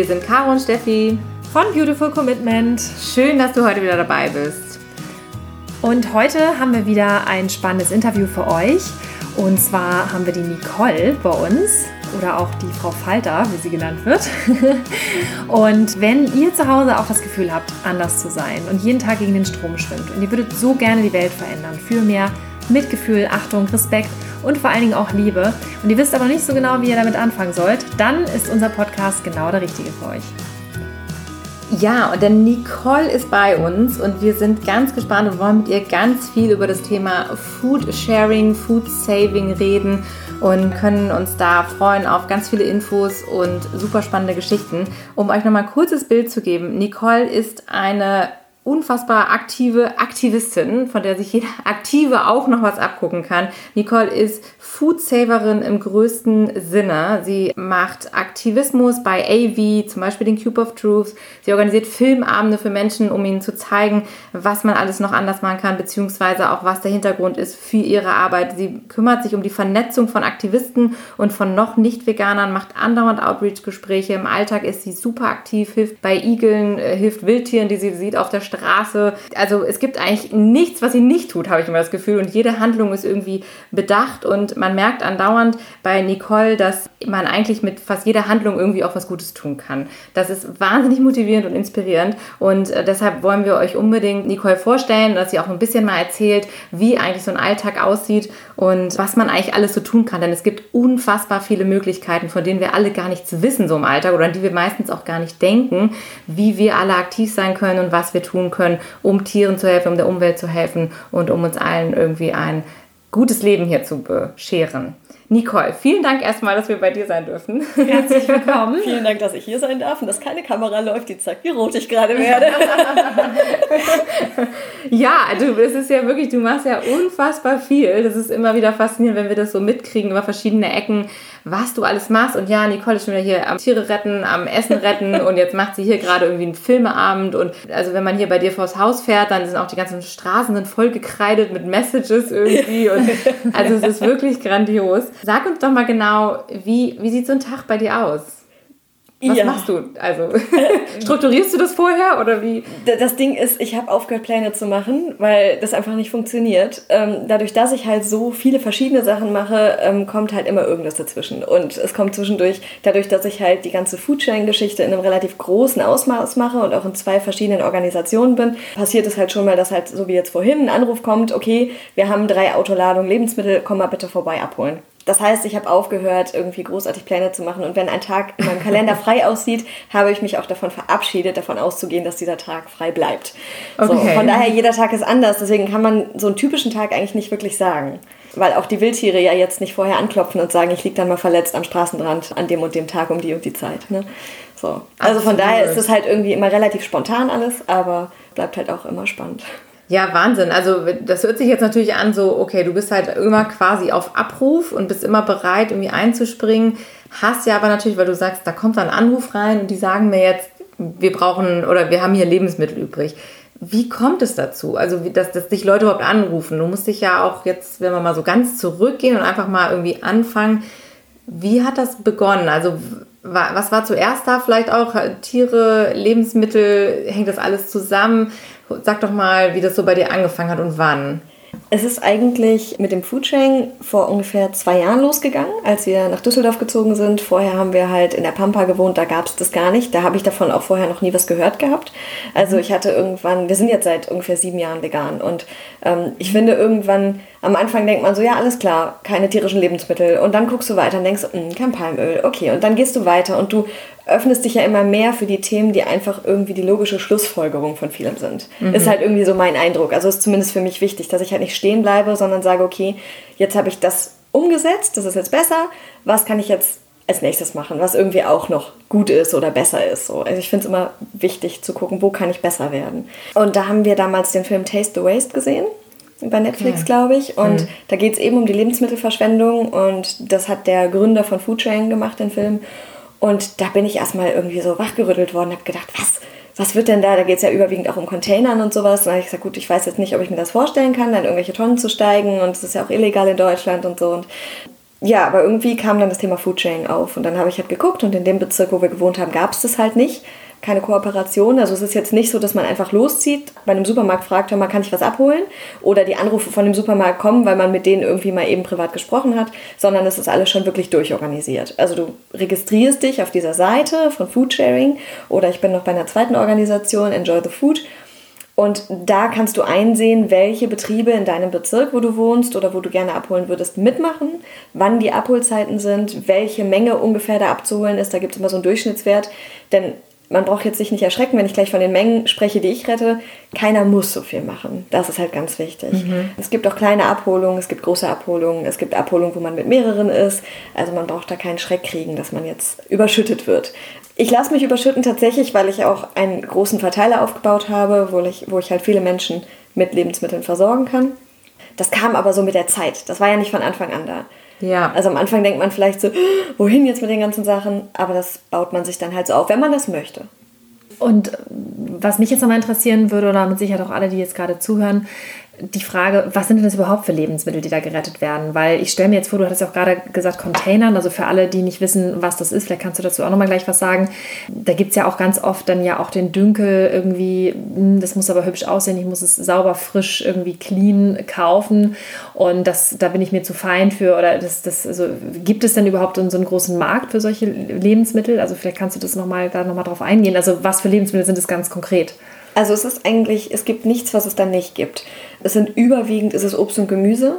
Wir sind Caro und Steffi von Beautiful Commitment. Schön, dass du heute wieder dabei bist. Und heute haben wir wieder ein spannendes Interview für euch. Und zwar haben wir die Nicole bei uns oder auch die Frau Falter, wie sie genannt wird. und wenn ihr zu Hause auch das Gefühl habt, anders zu sein und jeden Tag gegen den Strom schwimmt und ihr würdet so gerne die Welt verändern für mehr Mitgefühl, Achtung, Respekt und vor allen Dingen auch Liebe und ihr wisst aber nicht so genau, wie ihr damit anfangen sollt, dann ist unser Podcast genau der richtige für euch. Ja, und denn Nicole ist bei uns und wir sind ganz gespannt und wollen mit ihr ganz viel über das Thema Food Sharing, Food Saving reden und können uns da freuen auf ganz viele Infos und super spannende Geschichten. Um euch nochmal ein kurzes Bild zu geben, Nicole ist eine unfassbar aktive Aktivistin, von der sich jeder Aktive auch noch was abgucken kann. Nicole ist Foodsaverin im größten Sinne. Sie macht Aktivismus bei AV, zum Beispiel den Cube of Truth. Sie organisiert Filmabende für Menschen, um ihnen zu zeigen, was man alles noch anders machen kann, beziehungsweise auch was der Hintergrund ist für ihre Arbeit. Sie kümmert sich um die Vernetzung von Aktivisten und von noch nicht Veganern, macht andauernd Outreach-Gespräche. Im Alltag ist sie super aktiv, hilft bei Igeln, äh, hilft Wildtieren, die sie sieht auf der Straße. Also es gibt eigentlich nichts, was sie nicht tut, habe ich immer das Gefühl. Und jede Handlung ist irgendwie bedacht und man merkt andauernd bei Nicole, dass man eigentlich mit fast jeder Handlung irgendwie auch was Gutes tun kann. Das ist wahnsinnig motivierend und inspirierend und äh, deshalb wollen wir euch unbedingt Nicole vorstellen, dass sie auch ein bisschen mal erzählt, wie eigentlich so ein Alltag aussieht und was man eigentlich alles so tun kann. Denn es gibt unfassbar viele Möglichkeiten, von denen wir alle gar nichts wissen so im Alltag oder an die wir meistens auch gar nicht denken, wie wir alle aktiv sein können und was wir tun können, um Tieren zu helfen, um der Umwelt zu helfen und um uns allen irgendwie ein gutes Leben hier zu bescheren. Nicole, vielen Dank erstmal, dass wir bei dir sein dürfen. Herzlich willkommen. vielen Dank, dass ich hier sein darf und dass keine Kamera läuft, die zeigt, wie rot ich gerade werde. ja, du, es ist ja wirklich, du machst ja unfassbar viel. Das ist immer wieder faszinierend, wenn wir das so mitkriegen über verschiedene Ecken, was du alles machst. Und ja, Nicole ist schon wieder hier am Tiere retten, am Essen retten und jetzt macht sie hier gerade irgendwie einen Filmeabend. Und also wenn man hier bei dir vors Haus fährt, dann sind auch die ganzen Straßen sind voll gekreidet mit Messages irgendwie. Und also es ist wirklich grandios. Sag uns doch mal genau, wie, wie sieht so ein Tag bei dir aus? Was ja. machst du? Also strukturierst du das vorher oder wie? Das Ding ist, ich habe aufgehört, Pläne zu machen, weil das einfach nicht funktioniert. Ähm, dadurch, dass ich halt so viele verschiedene Sachen mache, ähm, kommt halt immer irgendwas dazwischen. Und es kommt zwischendurch, dadurch, dass ich halt die ganze Foodsharing-Geschichte in einem relativ großen Ausmaß mache und auch in zwei verschiedenen Organisationen bin, passiert es halt schon mal, dass halt, so wie jetzt vorhin, ein Anruf kommt, okay, wir haben drei Autoladungen Lebensmittel, komm mal bitte vorbei abholen. Das heißt, ich habe aufgehört, irgendwie großartig Pläne zu machen. Und wenn ein Tag in meinem Kalender frei aussieht, habe ich mich auch davon verabschiedet, davon auszugehen, dass dieser Tag frei bleibt. Okay. So, von daher, jeder Tag ist anders. Deswegen kann man so einen typischen Tag eigentlich nicht wirklich sagen. Weil auch die Wildtiere ja jetzt nicht vorher anklopfen und sagen, ich liege dann mal verletzt am Straßenrand an dem und dem Tag um die und die Zeit. Ne? So. Also von daher ist es halt irgendwie immer relativ spontan alles, aber bleibt halt auch immer spannend. Ja, Wahnsinn. Also das hört sich jetzt natürlich an, so, okay, du bist halt immer quasi auf Abruf und bist immer bereit, irgendwie einzuspringen. Hast ja aber natürlich, weil du sagst, da kommt dann Anruf rein und die sagen mir jetzt, wir brauchen oder wir haben hier Lebensmittel übrig. Wie kommt es dazu? Also, dass, dass dich Leute überhaupt anrufen? Du musst dich ja auch jetzt, wenn wir mal so ganz zurückgehen und einfach mal irgendwie anfangen, wie hat das begonnen? Also, was war zuerst da? Vielleicht auch Tiere, Lebensmittel, hängt das alles zusammen? Sag doch mal, wie das so bei dir angefangen hat und wann. Es ist eigentlich mit dem Foodsharing vor ungefähr zwei Jahren losgegangen, als wir nach Düsseldorf gezogen sind. Vorher haben wir halt in der Pampa gewohnt, da gab es das gar nicht. Da habe ich davon auch vorher noch nie was gehört gehabt. Also ich hatte irgendwann, wir sind jetzt seit ungefähr sieben Jahren vegan und ähm, ich finde irgendwann am Anfang denkt man so, ja, alles klar, keine tierischen Lebensmittel. Und dann guckst du weiter und denkst, mh, hm, kein Palmöl, okay. Und dann gehst du weiter und du öffnest dich ja immer mehr für die Themen, die einfach irgendwie die logische Schlussfolgerung von vielem sind. Mhm. Ist halt irgendwie so mein Eindruck. Also ist zumindest für mich wichtig, dass ich halt nicht stehen bleibe, sondern sage, okay, jetzt habe ich das umgesetzt, das ist jetzt besser. Was kann ich jetzt als nächstes machen, was irgendwie auch noch gut ist oder besser ist. So. Also ich finde es immer wichtig zu gucken, wo kann ich besser werden. Und da haben wir damals den Film Taste the Waste gesehen bei Netflix, okay. glaube ich. Und mhm. da geht es eben um die Lebensmittelverschwendung und das hat der Gründer von Foodsharing gemacht, den Film. Und da bin ich erstmal irgendwie so wachgerüttelt worden, habe gedacht, was, was wird denn da? Da geht es ja überwiegend auch um Containern und sowas. Und habe ich gesagt, gut, ich weiß jetzt nicht, ob ich mir das vorstellen kann, dann irgendwelche Tonnen zu steigen und es ist ja auch illegal in Deutschland und so. Und ja, aber irgendwie kam dann das Thema Foodsharing auf und dann habe ich halt geguckt und in dem Bezirk, wo wir gewohnt haben, gab es das halt nicht. Keine Kooperation. Also es ist jetzt nicht so, dass man einfach loszieht, bei einem Supermarkt fragt, hör mal, kann ich was abholen? Oder die Anrufe von dem Supermarkt kommen, weil man mit denen irgendwie mal eben privat gesprochen hat, sondern es ist alles schon wirklich durchorganisiert. Also du registrierst dich auf dieser Seite von Foodsharing oder ich bin noch bei einer zweiten Organisation, Enjoy the Food und da kannst du einsehen, welche Betriebe in deinem Bezirk, wo du wohnst oder wo du gerne abholen würdest, mitmachen, wann die Abholzeiten sind, welche Menge ungefähr da abzuholen ist. Da gibt es immer so einen Durchschnittswert. Denn man braucht jetzt sich nicht erschrecken, wenn ich gleich von den Mengen spreche, die ich rette. Keiner muss so viel machen. Das ist halt ganz wichtig. Mhm. Es gibt auch kleine Abholungen, es gibt große Abholungen, es gibt Abholungen, wo man mit mehreren ist. Also man braucht da keinen Schreck kriegen, dass man jetzt überschüttet wird. Ich lasse mich überschütten tatsächlich, weil ich auch einen großen Verteiler aufgebaut habe, wo ich, wo ich halt viele Menschen mit Lebensmitteln versorgen kann. Das kam aber so mit der Zeit. Das war ja nicht von Anfang an da. Ja. Also am Anfang denkt man vielleicht so, wohin jetzt mit den ganzen Sachen? Aber das baut man sich dann halt so auf, wenn man das möchte. Und was mich jetzt nochmal interessieren würde, oder mit Sicherheit auch alle, die jetzt gerade zuhören, die Frage, was sind denn das überhaupt für Lebensmittel, die da gerettet werden? Weil ich stelle mir jetzt vor, du hattest ja auch gerade gesagt Containern, also für alle, die nicht wissen, was das ist, vielleicht kannst du dazu auch nochmal gleich was sagen. Da gibt es ja auch ganz oft dann ja auch den Dünkel irgendwie, hm, das muss aber hübsch aussehen, ich muss es sauber, frisch, irgendwie clean kaufen und das, da bin ich mir zu fein für oder das, das, also gibt es denn überhaupt so einen großen Markt für solche Lebensmittel? Also vielleicht kannst du das nochmal, da nochmal drauf eingehen. Also was für Lebensmittel sind es ganz konkret? Also es ist eigentlich, es gibt nichts, was es dann nicht gibt. Es sind überwiegend, ist es Obst und Gemüse.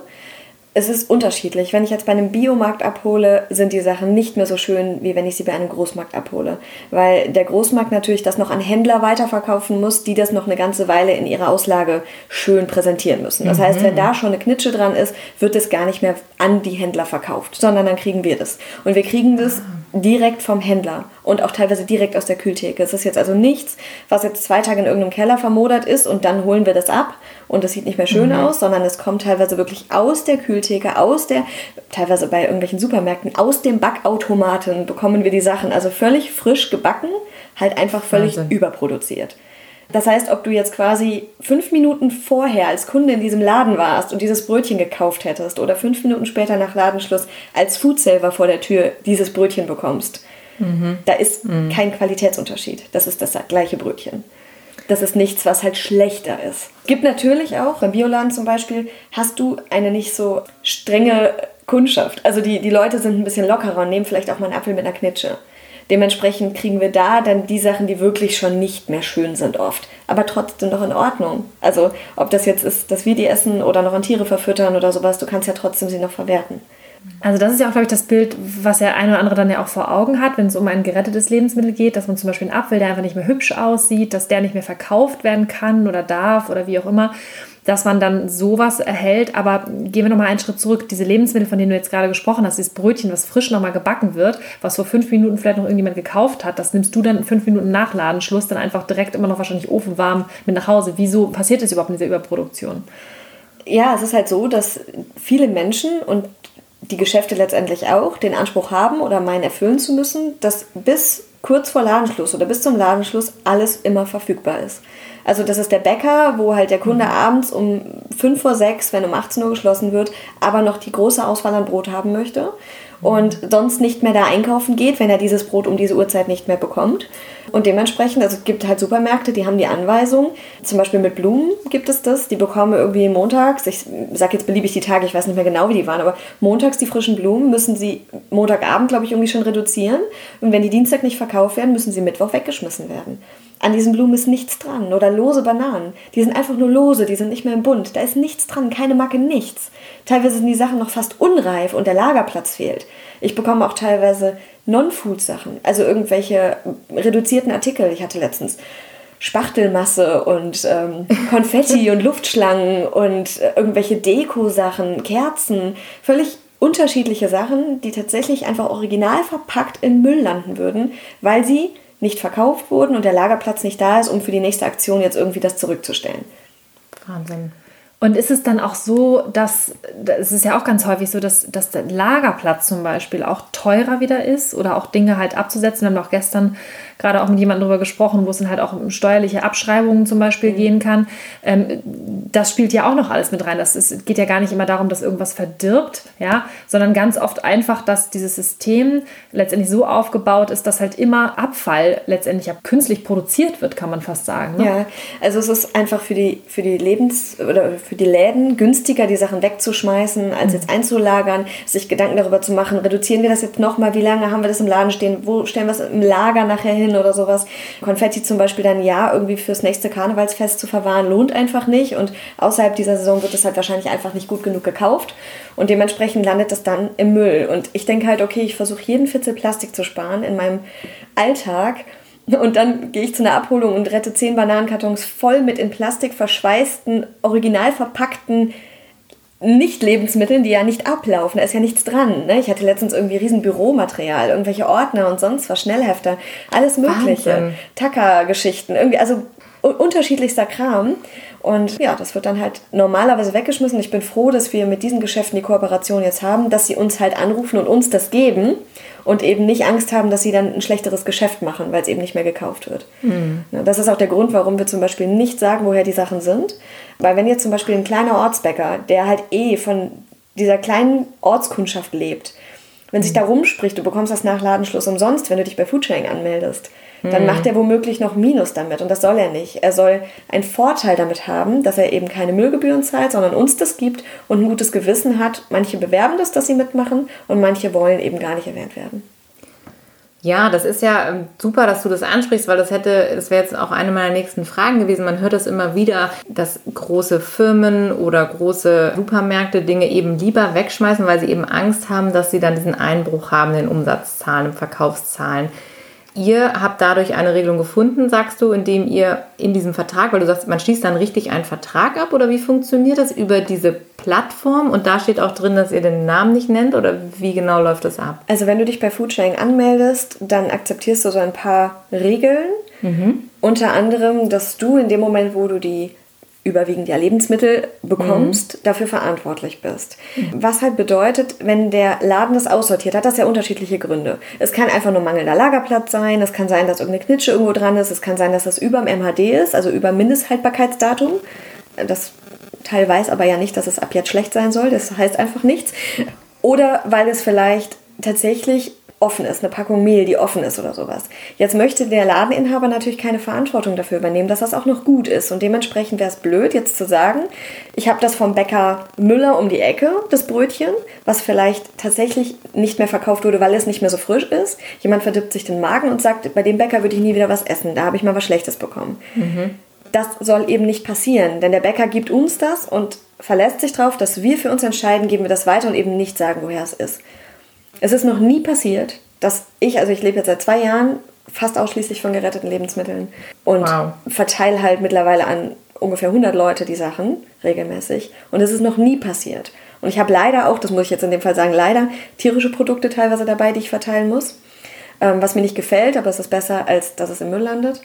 Es ist unterschiedlich. Wenn ich jetzt bei einem Biomarkt abhole, sind die Sachen nicht mehr so schön, wie wenn ich sie bei einem Großmarkt abhole. Weil der Großmarkt natürlich das noch an Händler weiterverkaufen muss, die das noch eine ganze Weile in ihrer Auslage schön präsentieren müssen. Das mhm. heißt, wenn da schon eine Knitsche dran ist, wird es gar nicht mehr an die Händler verkauft, sondern dann kriegen wir das. Und wir kriegen das ah direkt vom Händler und auch teilweise direkt aus der Kühltheke. Es ist jetzt also nichts, was jetzt zwei Tage in irgendeinem Keller vermodert ist und dann holen wir das ab und das sieht nicht mehr schön mhm. aus, sondern es kommt teilweise wirklich aus der Kühltheke, aus der, teilweise bei irgendwelchen Supermärkten, aus dem Backautomaten bekommen wir die Sachen. Also völlig frisch gebacken, halt einfach völlig Wahnsinn. überproduziert. Das heißt, ob du jetzt quasi fünf Minuten vorher als Kunde in diesem Laden warst und dieses Brötchen gekauft hättest oder fünf Minuten später nach Ladenschluss als Foodsaver vor der Tür dieses Brötchen bekommst, mhm. da ist mhm. kein Qualitätsunterschied. Das ist das gleiche Brötchen. Das ist nichts, was halt schlechter ist. Gibt natürlich auch, beim Bioladen zum Beispiel, hast du eine nicht so strenge Kundschaft. Also die, die Leute sind ein bisschen lockerer und nehmen vielleicht auch mal einen Apfel mit einer Knitsche. Dementsprechend kriegen wir da dann die Sachen, die wirklich schon nicht mehr schön sind oft, aber trotzdem noch in Ordnung. Also ob das jetzt ist, dass wir die essen oder noch an Tiere verfüttern oder sowas, du kannst ja trotzdem sie noch verwerten. Also das ist ja auch, glaube ich, das Bild, was der eine oder andere dann ja auch vor Augen hat, wenn es um ein gerettetes Lebensmittel geht, dass man zum Beispiel einen Apfel, der einfach nicht mehr hübsch aussieht, dass der nicht mehr verkauft werden kann oder darf oder wie auch immer dass man dann sowas erhält. Aber gehen wir nochmal einen Schritt zurück. Diese Lebensmittel, von denen du jetzt gerade gesprochen hast, dieses Brötchen, was frisch nochmal gebacken wird, was vor fünf Minuten vielleicht noch irgendjemand gekauft hat, das nimmst du dann fünf Minuten nach Ladenschluss dann einfach direkt immer noch wahrscheinlich ofenwarm mit nach Hause. Wieso passiert das überhaupt in dieser Überproduktion? Ja, es ist halt so, dass viele Menschen und die Geschäfte letztendlich auch den Anspruch haben oder meinen erfüllen zu müssen, dass bis kurz vor Ladenschluss oder bis zum Ladenschluss alles immer verfügbar ist. Also das ist der Bäcker, wo halt der Kunde mhm. abends um 5 vor 6, wenn um 18 Uhr geschlossen wird, aber noch die große Auswahl an Brot haben möchte und sonst nicht mehr da einkaufen geht, wenn er dieses Brot um diese Uhrzeit nicht mehr bekommt. Und dementsprechend, also es gibt halt Supermärkte, die haben die Anweisung, zum Beispiel mit Blumen gibt es das, die bekommen irgendwie montags, ich sage jetzt beliebig die Tage, ich weiß nicht mehr genau, wie die waren, aber montags die frischen Blumen müssen sie Montagabend, glaube ich, irgendwie schon reduzieren. Und wenn die Dienstag nicht verkauft werden, müssen sie Mittwoch weggeschmissen werden. An diesen Blumen ist nichts dran. Oder lose Bananen. Die sind einfach nur lose, die sind nicht mehr im Bund. Da ist nichts dran, keine Macke, nichts. Teilweise sind die Sachen noch fast unreif und der Lagerplatz fehlt. Ich bekomme auch teilweise Non-Food-Sachen, also irgendwelche reduzierten Artikel. Ich hatte letztens Spachtelmasse und ähm, Konfetti und Luftschlangen und äh, irgendwelche Deko-Sachen, Kerzen, völlig unterschiedliche Sachen, die tatsächlich einfach original verpackt in Müll landen würden, weil sie nicht verkauft wurden und der Lagerplatz nicht da ist, um für die nächste Aktion jetzt irgendwie das zurückzustellen. Wahnsinn. Und ist es dann auch so, dass es ist ja auch ganz häufig so, dass, dass der Lagerplatz zum Beispiel auch teurer wieder ist oder auch Dinge halt abzusetzen. Wir haben auch gestern gerade auch mit jemandem darüber gesprochen, wo es dann halt auch um steuerliche Abschreibungen zum Beispiel mhm. gehen kann. Ähm, das spielt ja auch noch alles mit rein. Das ist, geht ja gar nicht immer darum, dass irgendwas verdirbt, ja, sondern ganz oft einfach, dass dieses System letztendlich so aufgebaut ist, dass halt immer Abfall letztendlich künstlich produziert wird, kann man fast sagen. Ne? Ja, also es ist einfach für die, für die Lebens- oder für die Läden günstiger, die Sachen wegzuschmeißen, als mhm. jetzt einzulagern, sich Gedanken darüber zu machen, reduzieren wir das jetzt nochmal, wie lange haben wir das im Laden stehen, wo stellen wir es im Lager nachher hin oder sowas. Konfetti zum Beispiel dann ja irgendwie fürs nächste Karnevalsfest zu verwahren, lohnt einfach nicht und außerhalb dieser Saison wird es halt wahrscheinlich einfach nicht gut genug gekauft und dementsprechend landet es dann im Müll. Und ich denke halt, okay, ich versuche jeden Fitzel Plastik zu sparen in meinem Alltag und dann gehe ich zu einer Abholung und rette zehn Bananenkartons voll mit in Plastik verschweißten, original verpackten nicht-Lebensmitteln, die ja nicht ablaufen. Da ist ja nichts dran. Ne? Ich hatte letztens irgendwie riesen Büromaterial, irgendwelche Ordner und sonst was, Schnellhefter, alles mögliche. Tacker-Geschichten, irgendwie, also unterschiedlichster Kram. Und ja, das wird dann halt normalerweise weggeschmissen. Ich bin froh, dass wir mit diesen Geschäften die Kooperation jetzt haben, dass sie uns halt anrufen und uns das geben und eben nicht Angst haben, dass sie dann ein schlechteres Geschäft machen, weil es eben nicht mehr gekauft wird. Mhm. Das ist auch der Grund, warum wir zum Beispiel nicht sagen, woher die Sachen sind. Weil wenn jetzt zum Beispiel ein kleiner Ortsbäcker, der halt eh von dieser kleinen Ortskundschaft lebt, wenn sich da rumspricht, du bekommst das nach Ladenschluss umsonst, wenn du dich bei Foodsharing anmeldest, dann macht er womöglich noch Minus damit und das soll er nicht. Er soll einen Vorteil damit haben, dass er eben keine Müllgebühren zahlt, sondern uns das gibt und ein gutes Gewissen hat. Manche bewerben das, dass sie mitmachen und manche wollen eben gar nicht erwähnt werden. Ja, das ist ja ähm, super, dass du das ansprichst, weil das hätte, das wäre jetzt auch eine meiner nächsten Fragen gewesen. Man hört das immer wieder, dass große Firmen oder große Supermärkte Dinge eben lieber wegschmeißen, weil sie eben Angst haben, dass sie dann diesen Einbruch haben in Umsatzzahlen, in Verkaufszahlen. Ihr habt dadurch eine Regelung gefunden, sagst du, indem ihr in diesem Vertrag, weil du sagst, man schließt dann richtig einen Vertrag ab oder wie funktioniert das über diese Plattform und da steht auch drin, dass ihr den Namen nicht nennt oder wie genau läuft das ab? Also wenn du dich bei Foodsharing anmeldest, dann akzeptierst du so ein paar Regeln. Mhm. Unter anderem, dass du in dem Moment, wo du die überwiegend ja Lebensmittel bekommst, mhm. dafür verantwortlich bist. Mhm. Was halt bedeutet, wenn der Laden das aussortiert, hat das ja unterschiedliche Gründe. Es kann einfach nur mangelnder Lagerplatz sein, es kann sein, dass irgendeine Knitsche irgendwo dran ist, es kann sein, dass das über dem MHD ist, also über Mindesthaltbarkeitsdatum. Das Teil weiß aber ja nicht, dass es ab jetzt schlecht sein soll, das heißt einfach nichts. Oder weil es vielleicht tatsächlich offen ist, eine Packung Mehl, die offen ist oder sowas. Jetzt möchte der Ladeninhaber natürlich keine Verantwortung dafür übernehmen, dass das auch noch gut ist. Und dementsprechend wäre es blöd, jetzt zu sagen, ich habe das vom Bäcker Müller um die Ecke, das Brötchen, was vielleicht tatsächlich nicht mehr verkauft wurde, weil es nicht mehr so frisch ist. Jemand verdirbt sich den Magen und sagt, bei dem Bäcker würde ich nie wieder was essen, da habe ich mal was Schlechtes bekommen. Mhm. Das soll eben nicht passieren, denn der Bäcker gibt uns das und verlässt sich darauf, dass wir für uns entscheiden, geben wir das weiter und eben nicht sagen, woher es ist. Es ist noch nie passiert, dass ich, also ich lebe jetzt seit zwei Jahren fast ausschließlich von geretteten Lebensmitteln und wow. verteile halt mittlerweile an ungefähr 100 Leute die Sachen regelmäßig. Und es ist noch nie passiert. Und ich habe leider auch, das muss ich jetzt in dem Fall sagen, leider tierische Produkte teilweise dabei, die ich verteilen muss. Ähm, was mir nicht gefällt, aber es ist besser, als dass es im Müll landet.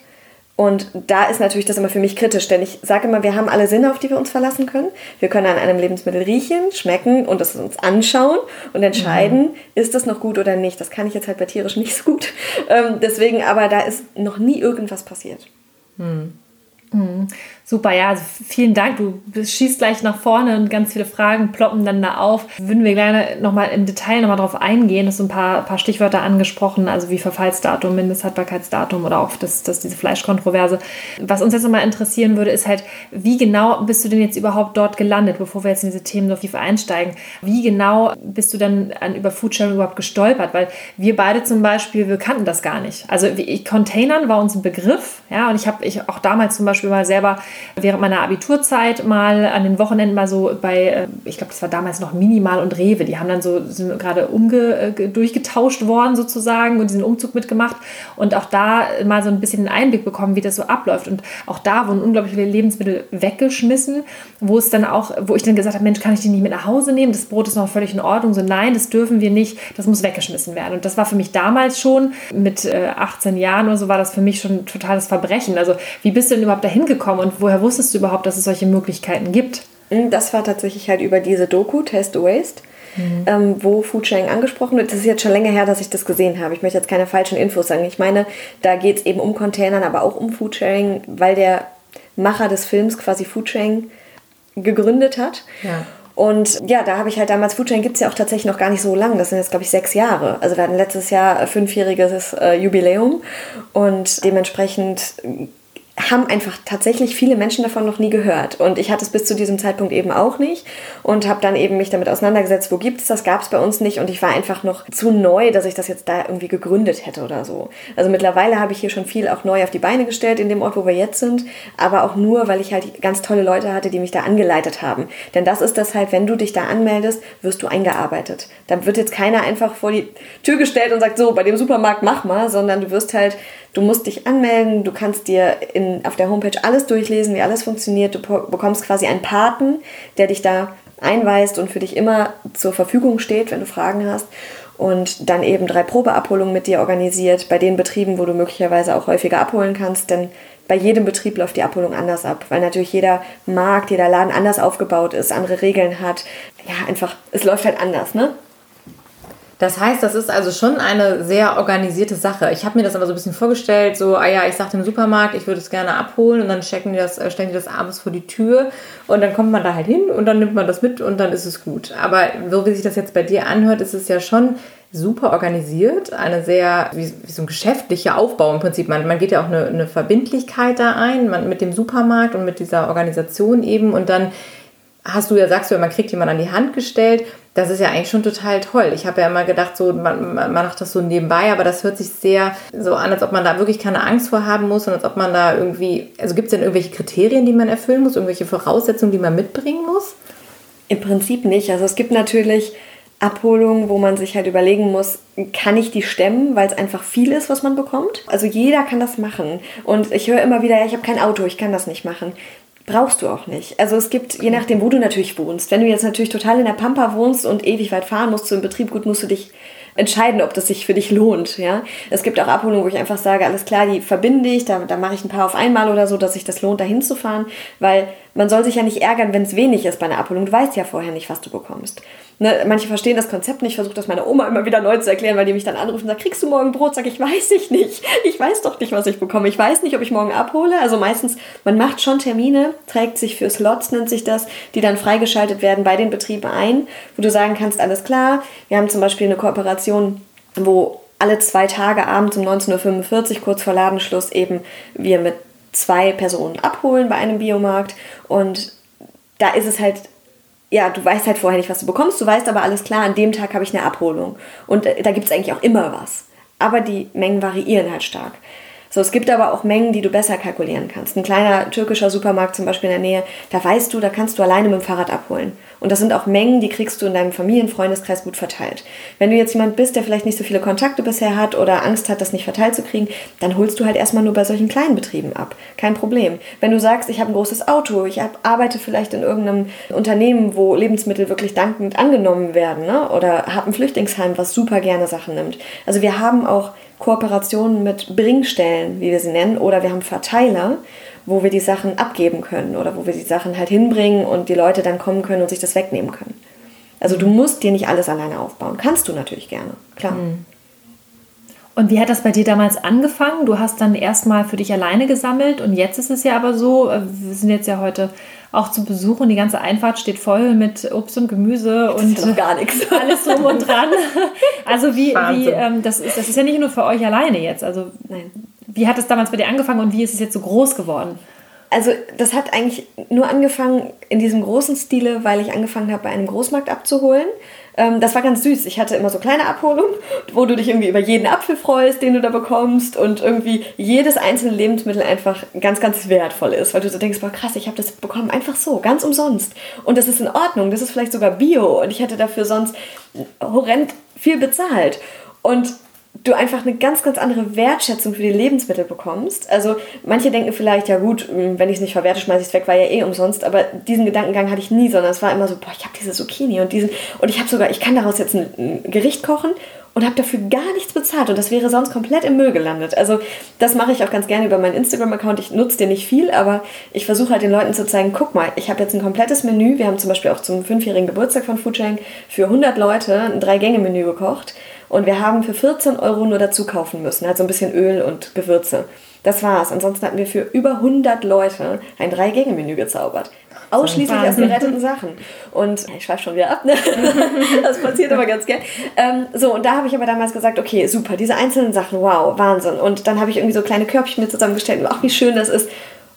Und da ist natürlich das immer für mich kritisch, denn ich sage immer, wir haben alle Sinne, auf die wir uns verlassen können. Wir können an einem Lebensmittel riechen, schmecken und es uns anschauen und entscheiden, mhm. ist das noch gut oder nicht. Das kann ich jetzt halt bei tierisch nicht so gut. Ähm, deswegen, aber da ist noch nie irgendwas passiert. Mhm. Mhm. Super, ja, also vielen Dank. Du schießt gleich nach vorne und ganz viele Fragen ploppen dann da auf. Würden wir gerne nochmal im Detail nochmal drauf eingehen. Du hast ein paar, paar Stichwörter angesprochen, also wie Verfallsdatum, Mindesthaltbarkeitsdatum oder auch das, das, diese Fleischkontroverse. Was uns jetzt nochmal interessieren würde, ist halt, wie genau bist du denn jetzt überhaupt dort gelandet, bevor wir jetzt in diese Themen so tief einsteigen? Wie genau bist du dann an, über Foodsharing überhaupt gestolpert? Weil wir beide zum Beispiel, wir kannten das gar nicht. Also wie, Containern war uns ein Begriff, ja, und ich habe ich auch damals zum Beispiel mal selber während meiner Abiturzeit mal an den Wochenenden mal so bei, äh, ich glaube, das war damals noch Minimal und Rewe, die haben dann so, sind gerade umge, äh, durchgetauscht worden sozusagen und diesen Umzug mitgemacht und auch da mal so ein bisschen einen Einblick bekommen, wie das so abläuft. Und auch da wurden unglaublich viele Lebensmittel weggeschmissen, wo es dann auch, wo ich dann gesagt habe, Mensch, kann ich die nicht mit nach Hause nehmen? Das Brot ist noch völlig in Ordnung. So, nein, das dürfen wir nicht, das muss weggeschmissen werden. Und das war für mich damals schon, mit 18 äh, Jahren oder so, war das für mich schon ein totales Verbrechen. Also, wie bist du denn überhaupt dahin gekommen und woher wusstest du überhaupt, dass es solche Möglichkeiten gibt? Hm, das war tatsächlich halt über diese Doku, Test Waste. mhm. ähm, wo Foodsharing angesprochen wird. Das ist jetzt schon länger her, dass ich das gesehen habe. Ich möchte jetzt keine falschen Infos sagen. Ich meine, da geht es eben um Containern, aber auch um Foodsharing, weil der Macher des Films quasi Foodsharing gegründet hat. Ja. Und ja, da habe ich halt damals, Foodsharing gibt es ja auch tatsächlich noch gar nicht so lang. Das sind jetzt, glaube ich, sechs Jahre. Also wir hatten letztes Jahr fünfjähriges äh, Jubiläum und dementsprechend haben einfach tatsächlich viele Menschen davon noch nie gehört. Und ich hatte es bis zu diesem Zeitpunkt eben auch nicht und habe dann eben mich damit auseinandergesetzt, wo gibt es das, gab es bei uns nicht und ich war einfach noch zu neu, dass ich das jetzt da irgendwie gegründet hätte oder so. Also mittlerweile habe ich hier schon viel auch neu auf die Beine gestellt in dem Ort, wo wir jetzt sind, aber auch nur, weil ich halt ganz tolle Leute hatte, die mich da angeleitet haben. Denn das ist das halt, wenn du dich da anmeldest, wirst du eingearbeitet. Da wird jetzt keiner einfach vor die Tür gestellt und sagt, so, bei dem Supermarkt mach mal, sondern du wirst halt Du musst dich anmelden, du kannst dir in, auf der Homepage alles durchlesen, wie alles funktioniert. Du bekommst quasi einen Paten, der dich da einweist und für dich immer zur Verfügung steht, wenn du Fragen hast. Und dann eben drei Probeabholungen mit dir organisiert, bei den Betrieben, wo du möglicherweise auch häufiger abholen kannst. Denn bei jedem Betrieb läuft die Abholung anders ab, weil natürlich jeder Markt, jeder Laden anders aufgebaut ist, andere Regeln hat. Ja, einfach, es läuft halt anders, ne? Das heißt, das ist also schon eine sehr organisierte Sache. Ich habe mir das aber so ein bisschen vorgestellt, so, ah ja, ich sage dem Supermarkt, ich würde es gerne abholen und dann checken die das, äh, stellen die das abends vor die Tür und dann kommt man da halt hin und dann nimmt man das mit und dann ist es gut. Aber so wie sich das jetzt bei dir anhört, ist es ja schon super organisiert, eine sehr, wie, wie so ein geschäftlicher Aufbau im Prinzip. Man, man geht ja auch eine, eine Verbindlichkeit da ein, man, mit dem Supermarkt und mit dieser Organisation eben und dann hast du ja, sagst du ja, man kriegt jemanden an die Hand gestellt. Das ist ja eigentlich schon total toll. Ich habe ja immer gedacht, so, man, man macht das so nebenbei, aber das hört sich sehr so an, als ob man da wirklich keine Angst vor haben muss und als ob man da irgendwie, also gibt es denn irgendwelche Kriterien, die man erfüllen muss, irgendwelche Voraussetzungen, die man mitbringen muss? Im Prinzip nicht. Also es gibt natürlich Abholungen, wo man sich halt überlegen muss, kann ich die stemmen, weil es einfach viel ist, was man bekommt. Also jeder kann das machen. Und ich höre immer wieder, ich habe kein Auto, ich kann das nicht machen brauchst du auch nicht. Also es gibt, je nachdem, wo du natürlich wohnst. Wenn du jetzt natürlich total in der Pampa wohnst und ewig weit fahren musst zu einem Betrieb, gut, musst du dich entscheiden, ob das sich für dich lohnt. Ja? Es gibt auch Abholungen, wo ich einfach sage, alles klar, die verbinde ich, da, da mache ich ein paar auf einmal oder so, dass sich das lohnt, da hinzufahren, weil man soll sich ja nicht ärgern, wenn es wenig ist bei einer Abholung. Du weißt ja vorher nicht, was du bekommst. Ne, manche verstehen das Konzept nicht. Ich versuche das meiner Oma immer wieder neu zu erklären, weil die mich dann anrufen und sagt, kriegst du morgen Brot? Sag ich, weiß ich nicht. Ich weiß doch nicht, was ich bekomme. Ich weiß nicht, ob ich morgen abhole. Also meistens, man macht schon Termine, trägt sich für Slots, nennt sich das, die dann freigeschaltet werden bei den Betrieben ein, wo du sagen kannst, alles klar. Wir haben zum Beispiel eine Kooperation, wo alle zwei Tage abends um 19.45 Uhr, kurz vor Ladenschluss, eben wir mit zwei Personen abholen bei einem Biomarkt. Und da ist es halt ja, du weißt halt vorher nicht, was du bekommst, du weißt aber alles klar, an dem Tag habe ich eine Abholung. Und äh, da gibt es eigentlich auch immer was. Aber die Mengen variieren halt stark. So, es gibt aber auch Mengen, die du besser kalkulieren kannst. Ein kleiner türkischer Supermarkt zum Beispiel in der Nähe, da weißt du, da kannst du alleine mit dem Fahrrad abholen. Und das sind auch Mengen, die kriegst du in deinem Familienfreundeskreis gut verteilt. Wenn du jetzt jemand bist, der vielleicht nicht so viele Kontakte bisher hat oder Angst hat, das nicht verteilt zu kriegen, dann holst du halt erstmal nur bei solchen kleinen Betrieben ab. Kein Problem. Wenn du sagst, ich habe ein großes Auto, ich arbeite vielleicht in irgendeinem Unternehmen, wo Lebensmittel wirklich dankend angenommen werden, ne? oder habe ein Flüchtlingsheim, was super gerne Sachen nimmt. Also wir haben auch Kooperationen mit Bringstellen, wie wir sie nennen, oder wir haben Verteiler, wo wir die Sachen abgeben können oder wo wir die Sachen halt hinbringen und die Leute dann kommen können und sich das wegnehmen können. Also du musst dir nicht alles alleine aufbauen. Kannst du natürlich gerne, klar. Mhm. Und wie hat das bei dir damals angefangen? Du hast dann erstmal für dich alleine gesammelt und jetzt ist es ja aber so, äh, wir sind jetzt ja heute auch zu Besuch und die ganze Einfahrt steht voll mit Obst und Gemüse und ja gar nichts. alles drum und dran. Also wie, wie ähm, das, ist, das ist ja nicht nur für euch alleine jetzt. Also Nein. wie hat es damals bei dir angefangen und wie ist es jetzt so groß geworden? Also das hat eigentlich nur angefangen in diesem großen Stile, weil ich angefangen habe, bei einem Großmarkt abzuholen. Ähm, das war ganz süß. Ich hatte immer so kleine Abholungen, wo du dich irgendwie über jeden Apfel freust, den du da bekommst und irgendwie jedes einzelne Lebensmittel einfach ganz, ganz wertvoll ist, weil du so denkst, boah krass, ich habe das bekommen einfach so, ganz umsonst. Und das ist in Ordnung, das ist vielleicht sogar Bio und ich hätte dafür sonst horrend viel bezahlt. Und du einfach eine ganz, ganz andere Wertschätzung für die Lebensmittel bekommst. Also manche denken vielleicht, ja gut, hm, wenn ich es nicht verwerte, schmeiße ich es weg, war ja eh umsonst. Aber diesen Gedankengang hatte ich nie, sondern es war immer so, boah, ich habe diese Zucchini und diesen und ich habe sogar, ich kann daraus jetzt ein Gericht kochen und habe dafür gar nichts bezahlt und das wäre sonst komplett im Müll gelandet. Also das mache ich auch ganz gerne über meinen Instagram-Account. Ich nutze den nicht viel, aber ich versuche halt den Leuten zu zeigen, guck mal, ich habe jetzt ein komplettes Menü. Wir haben zum Beispiel auch zum fünfjährigen Geburtstag von Foodsharing für 100 Leute ein Drei-Gänge-Menü gekocht und wir haben für 14 Euro nur dazu kaufen müssen, halt so ein bisschen Öl und Gewürze. Das war's. Ansonsten hatten wir für über 100 Leute ein Drei-Gänge-Menü gezaubert. Ausschließlich aus geretteten Sachen. Und ich schweife schon wieder ab, ne? das passiert aber ganz gern. Ähm, so, und da habe ich aber damals gesagt, okay, super, diese einzelnen Sachen, wow, Wahnsinn. Und dann habe ich irgendwie so kleine Körbchen mir zusammengestellt und ach, wie schön das ist.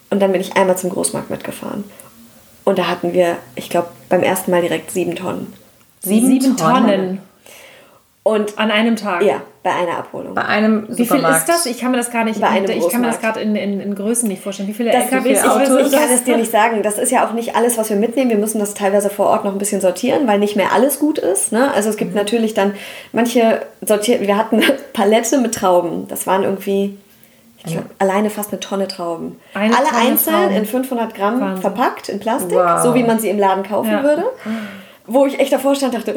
Und dann bin ich einmal zum Großmarkt mitgefahren. Und da hatten wir, ich glaube, beim ersten Mal direkt sieben Tonnen. Sieben, sieben Tonnen. Tonnen. Und an einem Tag? Ja, bei einer Abholung. Bei einem Wie viel ist das? Ich kann mir das gar nicht, bei ich kann mir das gerade in, in, in, Größen nicht vorstellen. Wie viele das LKWs? Ich, Autos? ich kann es dir nicht sagen. Das ist ja auch nicht alles, was wir mitnehmen. Wir müssen das teilweise vor Ort noch ein bisschen sortieren, weil nicht mehr alles gut ist. Ne? Also es gibt mhm. natürlich dann manche sortiert. Wir hatten eine Palette mit Trauben. Das waren irgendwie ich glaub, alleine fast eine Tonne Trauben. Eine Alle Tonne einzeln Trauben. in 500 Gramm Wahnsinn. verpackt in Plastik, wow. so wie man sie im Laden kaufen ja. würde. Wo ich echt davor stand, dachte,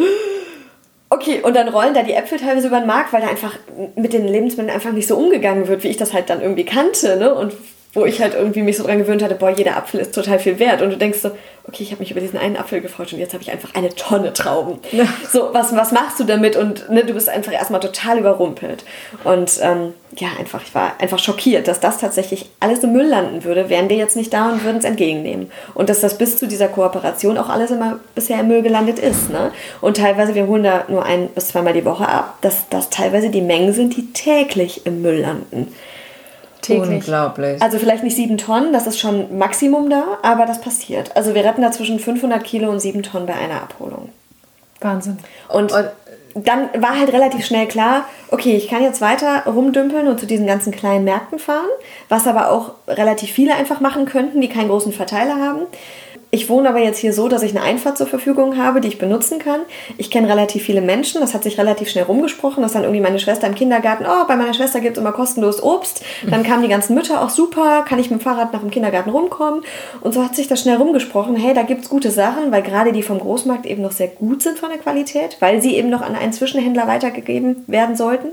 Okay, und dann rollen da die Äpfel teilweise über den Markt, weil da einfach mit den Lebensmitteln einfach nicht so umgegangen wird, wie ich das halt dann irgendwie kannte, ne? Und wo ich halt irgendwie mich so dran gewöhnt hatte, boah, jeder Apfel ist total viel wert. Und du denkst so, okay, ich habe mich über diesen einen Apfel gefreut und jetzt habe ich einfach eine Tonne Trauben. Ja. So, was, was machst du damit? Und ne, du bist einfach erstmal total überrumpelt. Und ähm, ja, einfach, ich war einfach schockiert, dass das tatsächlich alles im Müll landen würde, wären wir jetzt nicht da und würden es entgegennehmen. Und dass das bis zu dieser Kooperation auch alles immer bisher im Müll gelandet ist. Ne? Und teilweise, wir holen da nur ein bis zweimal die Woche ab, dass das teilweise die Mengen sind, die täglich im Müll landen. Täglich. Unglaublich. Also vielleicht nicht sieben Tonnen, das ist schon Maximum da, aber das passiert. Also wir retten da zwischen 500 Kilo und sieben Tonnen bei einer Abholung. Wahnsinn. Und, und dann war halt relativ schnell klar, okay, ich kann jetzt weiter rumdümpeln und zu diesen ganzen kleinen Märkten fahren, was aber auch relativ viele einfach machen könnten, die keinen großen Verteiler haben. Ich wohne aber jetzt hier so, dass ich eine Einfahrt zur Verfügung habe, die ich benutzen kann. Ich kenne relativ viele Menschen, das hat sich relativ schnell rumgesprochen, dass dann irgendwie meine Schwester im Kindergarten, oh, bei meiner Schwester gibt es immer kostenlos Obst. Dann kamen die ganzen Mütter auch super, kann ich mit dem Fahrrad nach dem Kindergarten rumkommen. Und so hat sich das schnell rumgesprochen, hey, da gibt es gute Sachen, weil gerade die vom Großmarkt eben noch sehr gut sind von der Qualität, weil sie eben noch an einen Zwischenhändler weitergegeben werden sollten.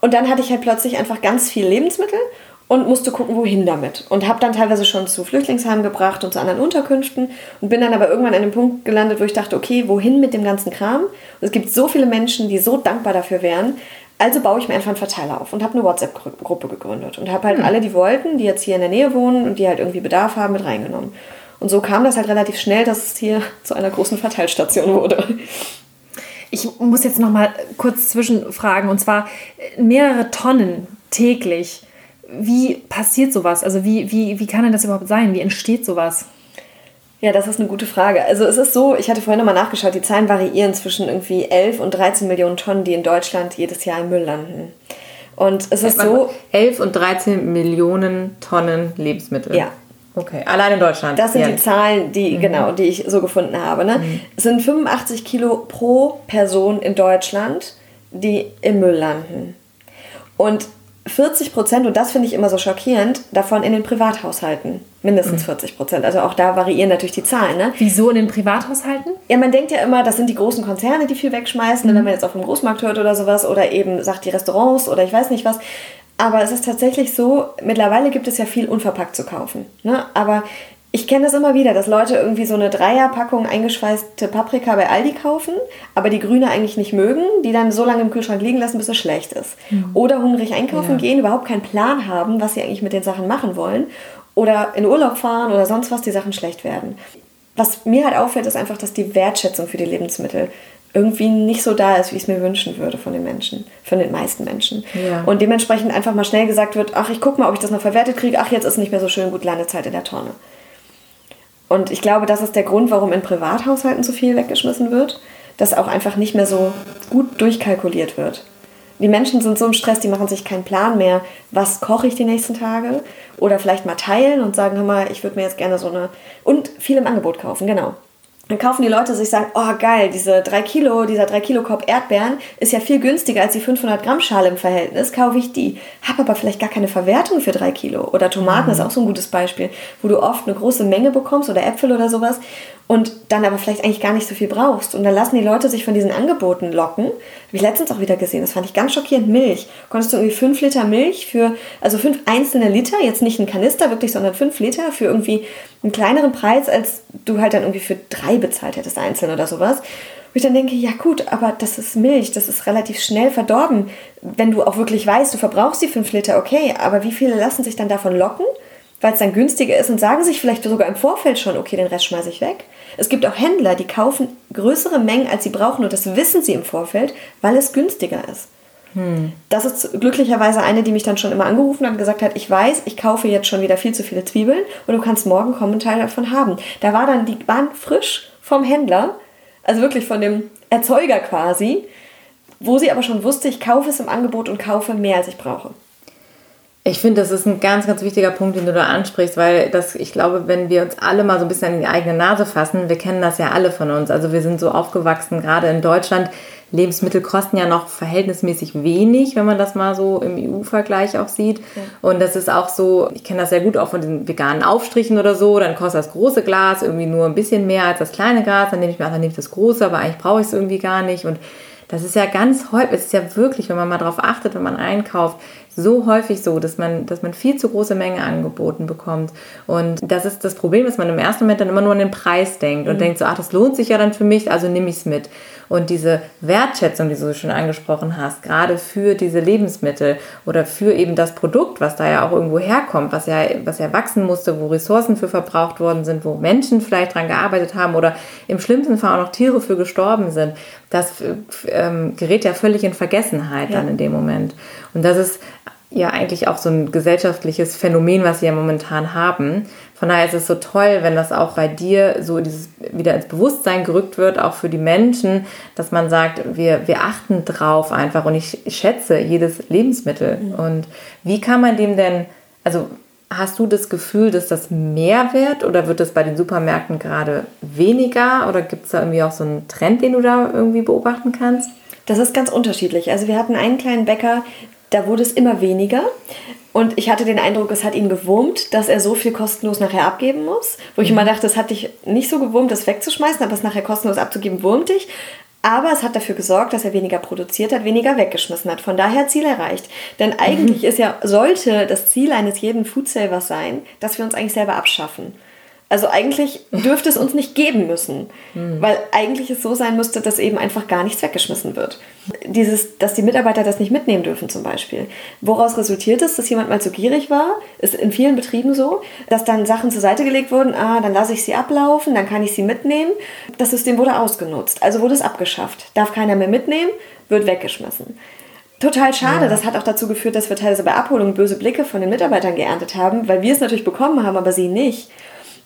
Und dann hatte ich halt plötzlich einfach ganz viel Lebensmittel und musste gucken, wohin damit. Und habe dann teilweise schon zu Flüchtlingsheimen gebracht und zu anderen Unterkünften und bin dann aber irgendwann an einem Punkt gelandet, wo ich dachte, okay, wohin mit dem ganzen Kram? Und es gibt so viele Menschen, die so dankbar dafür wären. Also baue ich mir einfach einen Verteiler auf und habe eine WhatsApp-Gruppe gegründet und habe halt mhm. alle, die wollten, die jetzt hier in der Nähe wohnen und die halt irgendwie Bedarf haben, mit reingenommen. Und so kam das halt relativ schnell, dass es hier zu einer großen Verteilstation wurde. Ich muss jetzt noch mal kurz zwischenfragen und zwar mehrere Tonnen täglich wie passiert sowas? Also wie, wie, wie kann denn das überhaupt sein? Wie entsteht sowas? Ja, das ist eine gute Frage. Also es ist so, ich hatte vorhin nochmal nachgeschaut, die Zahlen variieren zwischen irgendwie 11 und 13 Millionen Tonnen, die in Deutschland jedes Jahr im Müll landen. Und es ist so... 11 und 13 Millionen Tonnen Lebensmittel. Ja. Okay, allein in Deutschland. Das sind ja. die Zahlen, die, mhm. genau, die ich so gefunden habe. Ne? Mhm. Es sind 85 Kilo pro Person in Deutschland, die im Müll landen. Und 40 Prozent, und das finde ich immer so schockierend, davon in den Privathaushalten. Mindestens mhm. 40 Prozent. Also auch da variieren natürlich die Zahlen. Ne? Wieso in den Privathaushalten? Ja, man denkt ja immer, das sind die großen Konzerne, die viel wegschmeißen, mhm. wenn man jetzt auf dem Großmarkt hört oder sowas, oder eben sagt die Restaurants oder ich weiß nicht was. Aber es ist tatsächlich so, mittlerweile gibt es ja viel unverpackt zu kaufen. Ne? Aber ich kenne das immer wieder, dass Leute irgendwie so eine Dreierpackung eingeschweißte Paprika bei Aldi kaufen, aber die grüne eigentlich nicht mögen, die dann so lange im Kühlschrank liegen lassen, bis es schlecht ist. Mhm. Oder hungrig einkaufen ja. gehen, überhaupt keinen Plan haben, was sie eigentlich mit den Sachen machen wollen. Oder in Urlaub fahren oder sonst was, die Sachen schlecht werden. Was mir halt auffällt, ist einfach, dass die Wertschätzung für die Lebensmittel irgendwie nicht so da ist, wie ich es mir wünschen würde von den Menschen, von den meisten Menschen. Ja. Und dementsprechend einfach mal schnell gesagt wird, ach, ich guck mal, ob ich das noch verwertet kriege, ach, jetzt ist es nicht mehr so schön, gut, Landezeit in der Tonne. Und ich glaube, das ist der Grund, warum in Privathaushalten so viel weggeschmissen wird, dass auch einfach nicht mehr so gut durchkalkuliert wird. Die Menschen sind so im Stress, die machen sich keinen Plan mehr, was koche ich die nächsten Tage oder vielleicht mal teilen und sagen, hör mal, ich würde mir jetzt gerne so eine und viel im Angebot kaufen, genau. Dann kaufen die Leute sich sagen, oh geil, diese 3 Kilo, dieser 3 Kilo Korb Erdbeeren ist ja viel günstiger als die 500 Gramm Schale im Verhältnis, kaufe ich die. Habe aber vielleicht gar keine Verwertung für 3 Kilo. Oder Tomaten mhm. ist auch so ein gutes Beispiel, wo du oft eine große Menge bekommst oder Äpfel oder sowas und dann aber vielleicht eigentlich gar nicht so viel brauchst. Und dann lassen die Leute sich von diesen Angeboten locken. Habe ich letztens auch wieder gesehen, das fand ich ganz schockierend. Milch. Konntest du irgendwie 5 Liter Milch für, also 5 einzelne Liter, jetzt nicht ein Kanister wirklich, sondern 5 Liter für irgendwie einen kleineren Preis, als du halt dann irgendwie für drei bezahlt hättest einzeln oder sowas. Wo ich dann denke, ja gut, aber das ist Milch, das ist relativ schnell verdorben. Wenn du auch wirklich weißt, du verbrauchst die 5 Liter, okay, aber wie viele lassen sich dann davon locken? weil es dann günstiger ist und sagen sich vielleicht sogar im Vorfeld schon, okay, den Rest schmeiße ich weg. Es gibt auch Händler, die kaufen größere Mengen, als sie brauchen und das wissen sie im Vorfeld, weil es günstiger ist. Das ist glücklicherweise eine, die mich dann schon immer angerufen hat und gesagt hat, ich weiß, ich kaufe jetzt schon wieder viel zu viele Zwiebeln und du kannst morgen kommen und Teil davon haben. Da war dann, die waren frisch vom Händler, also wirklich von dem Erzeuger quasi, wo sie aber schon wusste, ich kaufe es im Angebot und kaufe mehr, als ich brauche. Ich finde, das ist ein ganz, ganz wichtiger Punkt, den du da ansprichst, weil das, ich glaube, wenn wir uns alle mal so ein bisschen an die eigene Nase fassen, wir kennen das ja alle von uns. Also wir sind so aufgewachsen, gerade in Deutschland. Lebensmittel kosten ja noch verhältnismäßig wenig, wenn man das mal so im EU-Vergleich auch sieht. Ja. Und das ist auch so, ich kenne das sehr gut auch von den veganen Aufstrichen oder so. Dann kostet das große Glas irgendwie nur ein bisschen mehr als das kleine Glas. Dann nehme ich mir, ach, dann nehme ich das große, aber eigentlich brauche ich es irgendwie gar nicht. Und das ist ja ganz häufig, es ist ja wirklich, wenn man mal darauf achtet, wenn man einkauft, so häufig so, dass man, dass man viel zu große Mengen angeboten bekommt. Und das ist das Problem, dass man im ersten Moment dann immer nur an den Preis denkt und mhm. denkt so, ach, das lohnt sich ja dann für mich, also nehme ich es mit. Und diese Wertschätzung, die du schon angesprochen hast, gerade für diese Lebensmittel oder für eben das Produkt, was da ja auch irgendwo herkommt, was ja, was ja wachsen musste, wo Ressourcen für verbraucht worden sind, wo Menschen vielleicht dran gearbeitet haben oder im schlimmsten Fall auch noch Tiere für gestorben sind, das ähm, gerät ja völlig in Vergessenheit ja. dann in dem Moment. Und das ist ja eigentlich auch so ein gesellschaftliches Phänomen, was wir ja momentan haben. Von daher ist es so toll, wenn das auch bei dir so dieses wieder ins Bewusstsein gerückt wird, auch für die Menschen, dass man sagt, wir, wir achten drauf einfach und ich schätze jedes Lebensmittel. Mhm. Und wie kann man dem denn, also hast du das Gefühl, dass das mehr wird oder wird das bei den Supermärkten gerade weniger oder gibt es da irgendwie auch so einen Trend, den du da irgendwie beobachten kannst? Das ist ganz unterschiedlich. Also wir hatten einen kleinen Bäcker, da wurde es immer weniger. Und ich hatte den Eindruck, es hat ihn gewurmt, dass er so viel kostenlos nachher abgeben muss. Wo ich mhm. immer dachte, es hat dich nicht so gewurmt, das wegzuschmeißen, aber es nachher kostenlos abzugeben, wurmt dich. Aber es hat dafür gesorgt, dass er weniger produziert hat, weniger weggeschmissen hat. Von daher Ziel erreicht. Denn eigentlich mhm. ist ja, sollte das Ziel eines jeden Foodsavers sein, dass wir uns eigentlich selber abschaffen. Also eigentlich dürfte es uns nicht geben müssen, mhm. weil eigentlich es so sein müsste, dass eben einfach gar nichts weggeschmissen wird. Dieses, dass die Mitarbeiter das nicht mitnehmen dürfen zum Beispiel. Woraus resultiert es, dass jemand mal zu gierig war, ist in vielen Betrieben so, dass dann Sachen zur Seite gelegt wurden, ah, dann lasse ich sie ablaufen, dann kann ich sie mitnehmen. Das System wurde ausgenutzt, also wurde es abgeschafft. Darf keiner mehr mitnehmen, wird weggeschmissen. Total schade. Ja. Das hat auch dazu geführt, dass wir teilweise bei Abholung böse Blicke von den Mitarbeitern geerntet haben, weil wir es natürlich bekommen haben, aber sie nicht.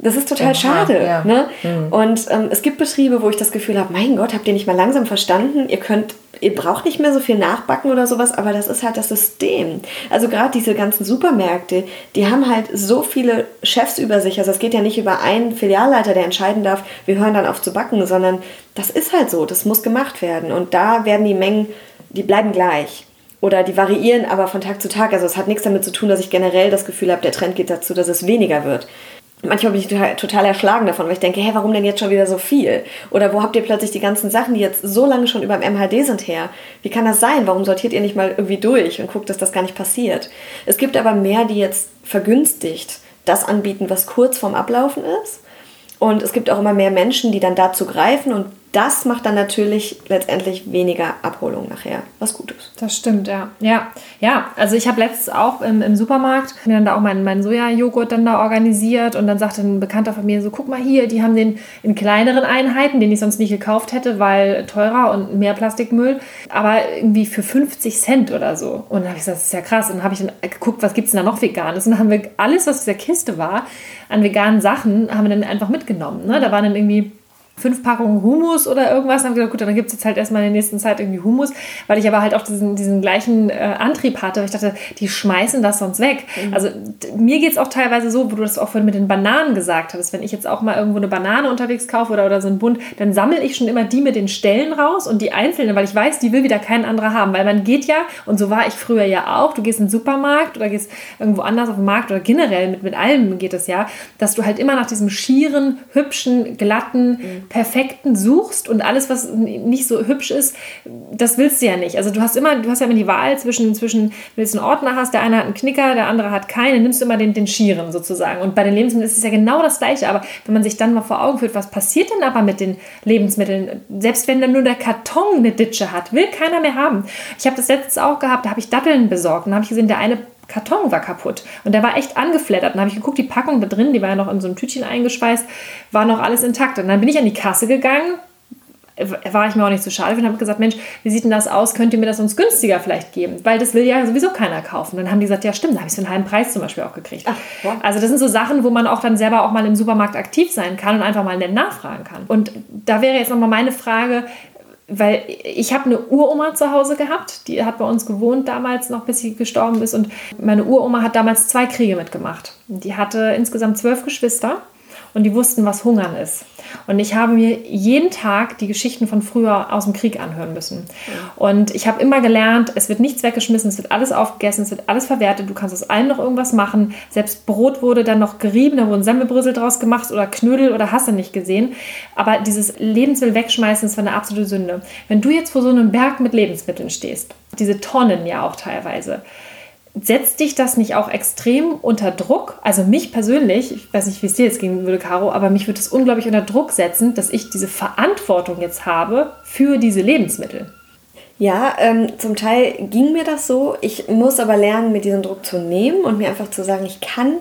Das ist total Aha, schade. Ja. Ne? Mhm. Und ähm, es gibt Betriebe, wo ich das Gefühl habe, mein Gott, habt ihr nicht mal langsam verstanden? Ihr könnt, ihr braucht nicht mehr so viel nachbacken oder sowas, aber das ist halt das System. Also gerade diese ganzen Supermärkte, die haben halt so viele Chefs über sich. Also es geht ja nicht über einen Filialleiter, der entscheiden darf, wir hören dann auf zu backen, sondern das ist halt so, das muss gemacht werden. Und da werden die Mengen, die bleiben gleich oder die variieren aber von Tag zu Tag. Also es hat nichts damit zu tun, dass ich generell das Gefühl habe, der Trend geht dazu, dass es weniger wird manchmal bin ich total, total erschlagen davon, weil ich denke, hä, warum denn jetzt schon wieder so viel? Oder wo habt ihr plötzlich die ganzen Sachen, die jetzt so lange schon über dem MHD sind, her? Wie kann das sein? Warum sortiert ihr nicht mal irgendwie durch und guckt, dass das gar nicht passiert? Es gibt aber mehr, die jetzt vergünstigt das anbieten, was kurz vorm Ablaufen ist. Und es gibt auch immer mehr Menschen, die dann dazu greifen und das macht dann natürlich letztendlich weniger Abholung nachher, was gut ist. Das stimmt, ja. Ja, ja also ich habe letztens auch im, im Supermarkt mir dann da auch meinen, meinen Sojajoghurt dann da organisiert und dann sagte ein Bekannter von mir so, guck mal hier, die haben den in kleineren Einheiten, den ich sonst nicht gekauft hätte, weil teurer und mehr Plastikmüll, aber irgendwie für 50 Cent oder so. Und dann habe ich gesagt, das ist ja krass. Und dann habe ich dann geguckt, was gibt es denn da noch Veganes? Und dann haben wir alles, was in dieser Kiste war, an veganen Sachen, haben wir dann einfach mitgenommen. Ne? Da waren dann irgendwie fünf Packungen Humus oder irgendwas. Dann habe ich gesagt, gut, dann gibt es jetzt halt erstmal in der nächsten Zeit irgendwie Humus, weil ich aber halt auch diesen, diesen gleichen äh, Antrieb hatte. Ich dachte, die schmeißen das sonst weg. Mhm. Also mir geht es auch teilweise so, wo du das auch vorhin mit den Bananen gesagt hast, wenn ich jetzt auch mal irgendwo eine Banane unterwegs kaufe oder, oder so ein Bund, dann sammle ich schon immer die mit den Stellen raus und die einzelnen, weil ich weiß, die will wieder kein anderer haben. Weil man geht ja, und so war ich früher ja auch, du gehst in den Supermarkt oder gehst irgendwo anders auf den Markt oder generell mit, mit allem geht es ja, dass du halt immer nach diesem schieren, hübschen, glatten, mhm perfekten suchst und alles, was nicht so hübsch ist, das willst du ja nicht. Also du hast immer, du hast ja immer die Wahl zwischen, zwischen wenn du einen Ordner hast, der eine hat einen Knicker, der andere hat keinen, nimmst du immer den, den Schieren sozusagen. Und bei den Lebensmitteln ist es ja genau das Gleiche. Aber wenn man sich dann mal vor Augen führt, was passiert denn aber mit den Lebensmitteln? Selbst wenn dann nur der Karton eine Ditsche hat, will keiner mehr haben. Ich habe das letztes auch gehabt, da habe ich Datteln besorgt und habe ich gesehen, der eine Karton war kaputt. Und der war echt angeflattert. Dann habe ich geguckt, die Packung da drin, die war ja noch in so ein Tütchen eingeschweißt, war noch alles intakt. Und dann bin ich an die Kasse gegangen, war ich mir auch nicht so schade und habe gesagt, Mensch, wie sieht denn das aus? Könnt ihr mir das uns günstiger vielleicht geben? Weil das will ja sowieso keiner kaufen. Dann haben die gesagt, ja stimmt, da habe ich für einen halben Preis zum Beispiel auch gekriegt. Ach, ja. Also das sind so Sachen, wo man auch dann selber auch mal im Supermarkt aktiv sein kann und einfach mal nett nachfragen kann. Und da wäre jetzt nochmal meine Frage, weil ich habe eine Uroma zu Hause gehabt, die hat bei uns gewohnt damals noch, bis sie gestorben ist. Und meine Uroma hat damals zwei Kriege mitgemacht. Die hatte insgesamt zwölf Geschwister und die wussten, was Hungern ist. Und ich habe mir jeden Tag die Geschichten von früher aus dem Krieg anhören müssen. Und ich habe immer gelernt, es wird nichts weggeschmissen, es wird alles aufgegessen, es wird alles verwertet, du kannst aus allem noch irgendwas machen. Selbst Brot wurde dann noch gerieben, da wurden Semmelbrösel draus gemacht oder Knödel oder hast du nicht gesehen. Aber dieses Lebensmittel wegschmeißen, war eine absolute Sünde. Wenn du jetzt vor so einem Berg mit Lebensmitteln stehst, diese Tonnen ja auch teilweise, setzt dich das nicht auch extrem unter Druck? Also mich persönlich, ich weiß nicht, wie es dir jetzt gehen würde, Caro, aber mich würde es unglaublich unter Druck setzen, dass ich diese Verantwortung jetzt habe für diese Lebensmittel. Ja, ähm, zum Teil ging mir das so. Ich muss aber lernen, mir diesen Druck zu nehmen und mir einfach zu sagen, ich kann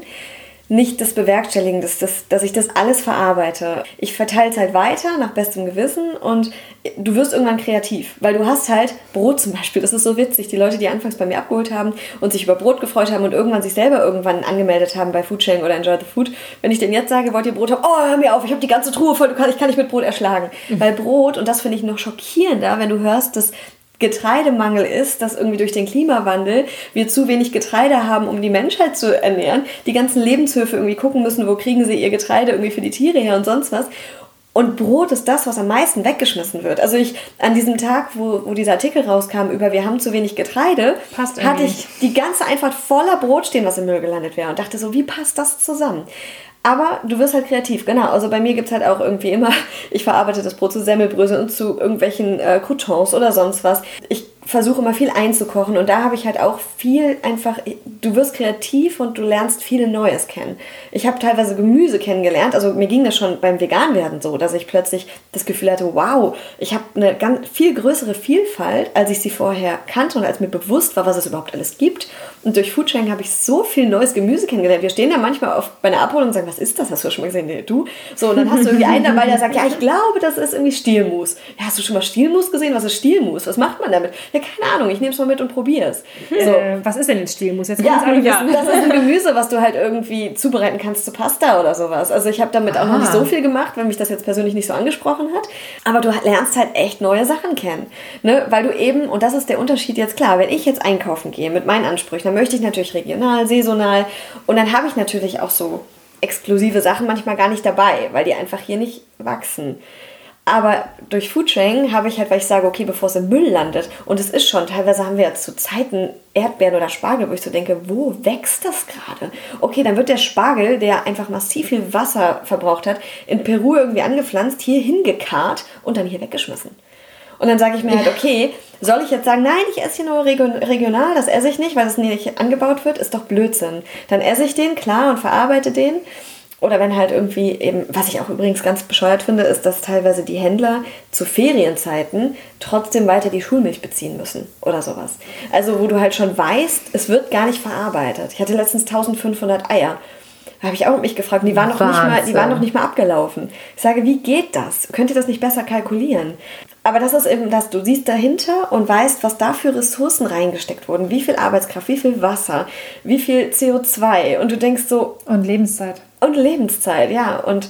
nicht das bewerkstelligen, dass, das, dass ich das alles verarbeite. Ich verteile es halt weiter nach bestem Gewissen und du wirst irgendwann kreativ, weil du hast halt Brot zum Beispiel. Das ist so witzig. Die Leute, die anfangs bei mir abgeholt haben und sich über Brot gefreut haben und irgendwann sich selber irgendwann angemeldet haben bei Foodsharing oder Enjoy the Food, wenn ich denen jetzt sage, wollt ihr Brot haben? Oh, hör mir auf, ich habe die ganze Truhe voll, ich kann nicht mit Brot erschlagen. Mhm. Weil Brot, und das finde ich noch schockierender, wenn du hörst, dass Getreidemangel ist, dass irgendwie durch den Klimawandel wir zu wenig Getreide haben, um die Menschheit zu ernähren. Die ganzen Lebenshöfe irgendwie gucken müssen, wo kriegen sie ihr Getreide irgendwie für die Tiere her und sonst was. Und Brot ist das, was am meisten weggeschmissen wird. Also ich an diesem Tag, wo, wo dieser Artikel rauskam über wir haben zu wenig Getreide, passt hatte ich die ganze Einfahrt voller Brot stehen, was im Müll gelandet wäre und dachte so, wie passt das zusammen? Aber du wirst halt kreativ, genau. Also bei mir gibt es halt auch irgendwie immer, ich verarbeite das Brot zu Semmelbröseln und zu irgendwelchen äh, Croutons oder sonst was. Ich versuche immer viel einzukochen und da habe ich halt auch viel einfach, du wirst kreativ und du lernst viel Neues kennen. Ich habe teilweise Gemüse kennengelernt, also mir ging das schon beim Veganwerden so, dass ich plötzlich das Gefühl hatte, wow, ich habe eine ganz viel größere Vielfalt, als ich sie vorher kannte und als mir bewusst war, was es überhaupt alles gibt. Und durch Foodsharing habe ich so viel neues Gemüse kennengelernt. Wir stehen da manchmal auf, bei einer Abholung und sagen, was ist das? Hast du schon mal gesehen? Nee, du? So, und dann hast du irgendwie einen dabei, der sagt, ja, ich glaube, das ist irgendwie Stielmus. Ja, hast du schon mal Stielmus gesehen? Was ist Stielmus? Was macht man damit? Ja, keine Ahnung, ich nehme es mal mit und probiere es. Hm. So. Äh, was ist denn ein Stielmus? Jetzt ja, ja, das ist ein Gemüse, was du halt irgendwie zubereiten kannst zu Pasta oder sowas. Also ich habe damit Aha. auch noch nicht so viel gemacht, weil mich das jetzt persönlich nicht so angesprochen hat. Aber du lernst halt echt neue Sachen kennen. Ne? Weil du eben, und das ist der Unterschied jetzt klar, wenn ich jetzt einkaufen gehe mit meinen Ansprüchen, dann möchte ich natürlich regional, saisonal und dann habe ich natürlich auch so exklusive Sachen manchmal gar nicht dabei, weil die einfach hier nicht wachsen. Aber durch Foodsharing habe ich halt, weil ich sage, okay, bevor es im Müll landet, und es ist schon, teilweise haben wir ja zu Zeiten Erdbeeren oder Spargel, wo ich so denke, wo wächst das gerade? Okay, dann wird der Spargel, der einfach massiv viel Wasser verbraucht hat, in Peru irgendwie angepflanzt, hier hingekarrt und dann hier weggeschmissen. Und dann sage ich mir halt, okay, soll ich jetzt sagen, nein, ich esse hier nur regional, das esse ich nicht, weil es nicht angebaut wird, ist doch Blödsinn. Dann esse ich den, klar, und verarbeite den. Oder wenn halt irgendwie eben, was ich auch übrigens ganz bescheuert finde, ist, dass teilweise die Händler zu Ferienzeiten trotzdem weiter die Schulmilch beziehen müssen oder sowas. Also wo du halt schon weißt, es wird gar nicht verarbeitet. Ich hatte letztens 1500 Eier. Da habe ich auch mich gefragt, die waren, noch nicht mal, die waren noch nicht mal abgelaufen. Ich sage, wie geht das? Könnt ihr das nicht besser kalkulieren? Aber das ist eben das, du siehst dahinter und weißt, was da für Ressourcen reingesteckt wurden. Wie viel Arbeitskraft, wie viel Wasser, wie viel CO2. Und du denkst so. Und Lebenszeit. Und Lebenszeit, ja. Und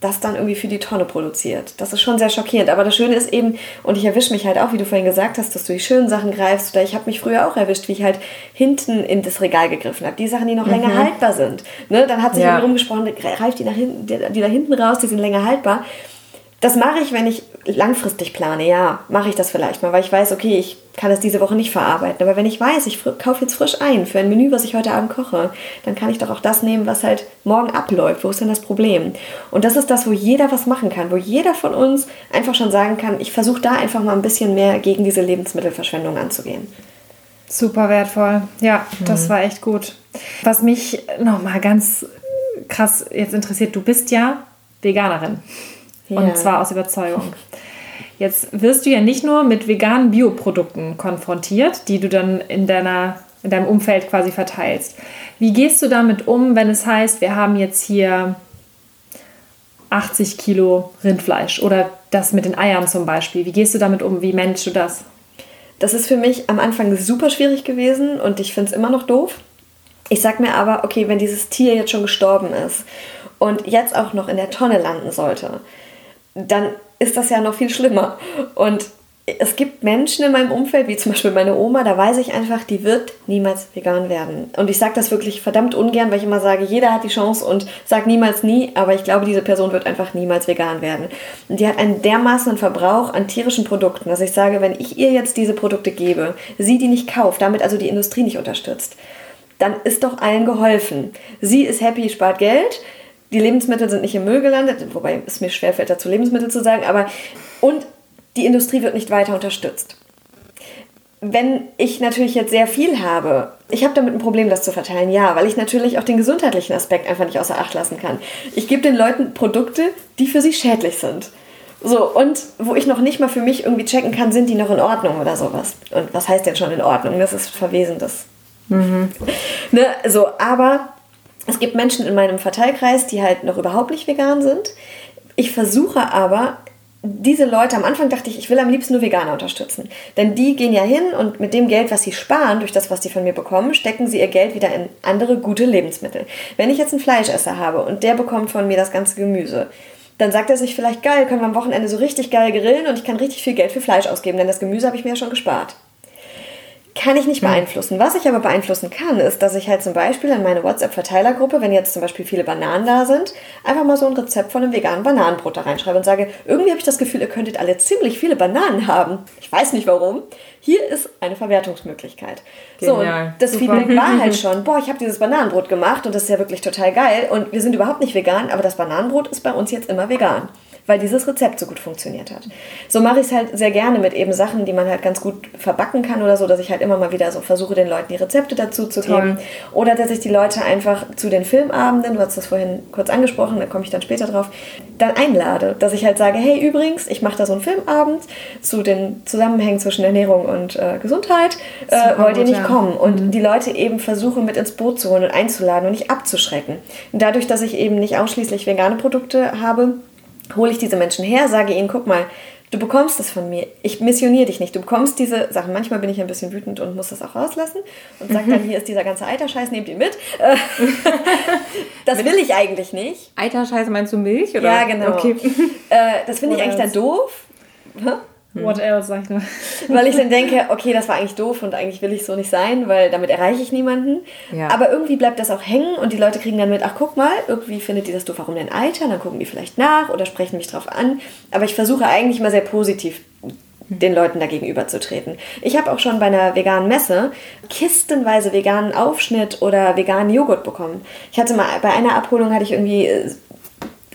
das dann irgendwie für die Tonne produziert. Das ist schon sehr schockierend. Aber das Schöne ist eben, und ich erwische mich halt auch, wie du vorhin gesagt hast, dass du die schönen Sachen greifst. Oder ich habe mich früher auch erwischt, wie ich halt hinten in das Regal gegriffen habe. Die Sachen, die noch mhm. länger haltbar sind. Ne? Dann hat sich ja. rumgesprochen, greif die, nach hinten, die, die da hinten raus, die sind länger haltbar. Das mache ich, wenn ich langfristig plane. Ja, mache ich das vielleicht mal, weil ich weiß, okay, ich kann es diese Woche nicht verarbeiten. Aber wenn ich weiß, ich kaufe jetzt frisch ein für ein Menü, was ich heute Abend koche, dann kann ich doch auch das nehmen, was halt morgen abläuft. Wo ist denn das Problem? Und das ist das, wo jeder was machen kann, wo jeder von uns einfach schon sagen kann, ich versuche da einfach mal ein bisschen mehr gegen diese Lebensmittelverschwendung anzugehen. Super wertvoll. Ja, das mhm. war echt gut. Was mich nochmal ganz krass jetzt interessiert, du bist ja Veganerin. Ja. Und zwar aus Überzeugung. Jetzt wirst du ja nicht nur mit veganen Bioprodukten konfrontiert, die du dann in, deiner, in deinem Umfeld quasi verteilst. Wie gehst du damit um, wenn es heißt, wir haben jetzt hier 80 Kilo Rindfleisch oder das mit den Eiern zum Beispiel? Wie gehst du damit um? Wie managst du das? Das ist für mich am Anfang super schwierig gewesen und ich finde es immer noch doof. Ich sag mir aber, okay, wenn dieses Tier jetzt schon gestorben ist und jetzt auch noch in der Tonne landen sollte, dann ist das ja noch viel schlimmer. Und es gibt Menschen in meinem Umfeld, wie zum Beispiel meine Oma, da weiß ich einfach, die wird niemals vegan werden. Und ich sage das wirklich verdammt ungern, weil ich immer sage, jeder hat die Chance und sage niemals nie, aber ich glaube, diese Person wird einfach niemals vegan werden. Und die hat einen dermaßen Verbrauch an tierischen Produkten, dass ich sage, wenn ich ihr jetzt diese Produkte gebe, sie die nicht kauft, damit also die Industrie nicht unterstützt, dann ist doch allen geholfen. Sie ist happy, spart Geld, die Lebensmittel sind nicht im Müll gelandet, wobei es mir schwerfällt, dazu Lebensmittel zu sagen, aber und die Industrie wird nicht weiter unterstützt. Wenn ich natürlich jetzt sehr viel habe, ich habe damit ein Problem, das zu verteilen, ja, weil ich natürlich auch den gesundheitlichen Aspekt einfach nicht außer Acht lassen kann. Ich gebe den Leuten Produkte, die für sie schädlich sind. So, und wo ich noch nicht mal für mich irgendwie checken kann, sind die noch in Ordnung oder sowas. Und was heißt denn schon in Ordnung? Das ist verwesendes. Mhm. Ne, so, aber es gibt Menschen in meinem Verteilkreis, die halt noch überhaupt nicht vegan sind. Ich versuche aber, diese Leute, am Anfang dachte ich, ich will am liebsten nur Veganer unterstützen. Denn die gehen ja hin und mit dem Geld, was sie sparen, durch das, was sie von mir bekommen, stecken sie ihr Geld wieder in andere gute Lebensmittel. Wenn ich jetzt einen Fleischesser habe und der bekommt von mir das ganze Gemüse, dann sagt er sich vielleicht, geil, können wir am Wochenende so richtig geil grillen und ich kann richtig viel Geld für Fleisch ausgeben, denn das Gemüse habe ich mir ja schon gespart kann ich nicht hm. beeinflussen. Was ich aber beeinflussen kann, ist, dass ich halt zum Beispiel in meine WhatsApp-Verteilergruppe, wenn jetzt zum Beispiel viele Bananen da sind, einfach mal so ein Rezept von einem veganen Bananenbrot da reinschreibe und sage, irgendwie habe ich das Gefühl, ihr könntet alle ziemlich viele Bananen haben. Ich weiß nicht warum. Hier ist eine Verwertungsmöglichkeit. Genial. So, und das Super. Feedback war halt schon, boah, ich habe dieses Bananenbrot gemacht und das ist ja wirklich total geil und wir sind überhaupt nicht vegan, aber das Bananenbrot ist bei uns jetzt immer vegan weil dieses Rezept so gut funktioniert hat. So mache ich es halt sehr gerne mit eben Sachen, die man halt ganz gut verbacken kann oder so, dass ich halt immer mal wieder so versuche, den Leuten die Rezepte dazu zu geben. Toll. Oder dass ich die Leute einfach zu den Filmabenden, du hast das vorhin kurz angesprochen, da komme ich dann später drauf, dann einlade. Dass ich halt sage, hey, übrigens, ich mache da so einen Filmabend zu den Zusammenhängen zwischen Ernährung und äh, Gesundheit. Äh, wollt ihr nicht ja. kommen? Und mhm. die Leute eben versuchen, mit ins Boot zu holen und einzuladen und nicht abzuschrecken. Und dadurch, dass ich eben nicht ausschließlich vegane Produkte habe, hole ich diese Menschen her, sage ihnen, guck mal, du bekommst das von mir. Ich missioniere dich nicht. Du bekommst diese Sachen. Manchmal bin ich ein bisschen wütend und muss das auch rauslassen und sage dann, hier ist dieser ganze Eiterscheiß, nehmt ihn mit. das will ich eigentlich nicht. Eiterscheiß meinst du Milch? Oder? Ja, genau. Okay. Äh, das finde ich eigentlich dann doof. Hm. What else, sag ich nur. Weil ich dann denke, okay, das war eigentlich doof und eigentlich will ich so nicht sein, weil damit erreiche ich niemanden. Ja. Aber irgendwie bleibt das auch hängen und die Leute kriegen dann mit, ach guck mal, irgendwie findet die das doof, warum denn Alter? Dann gucken die vielleicht nach oder sprechen mich drauf an. Aber ich versuche eigentlich mal sehr positiv den Leuten dagegen überzutreten. Ich habe auch schon bei einer veganen Messe kistenweise veganen Aufschnitt oder veganen Joghurt bekommen. Ich hatte mal bei einer Abholung hatte ich irgendwie äh,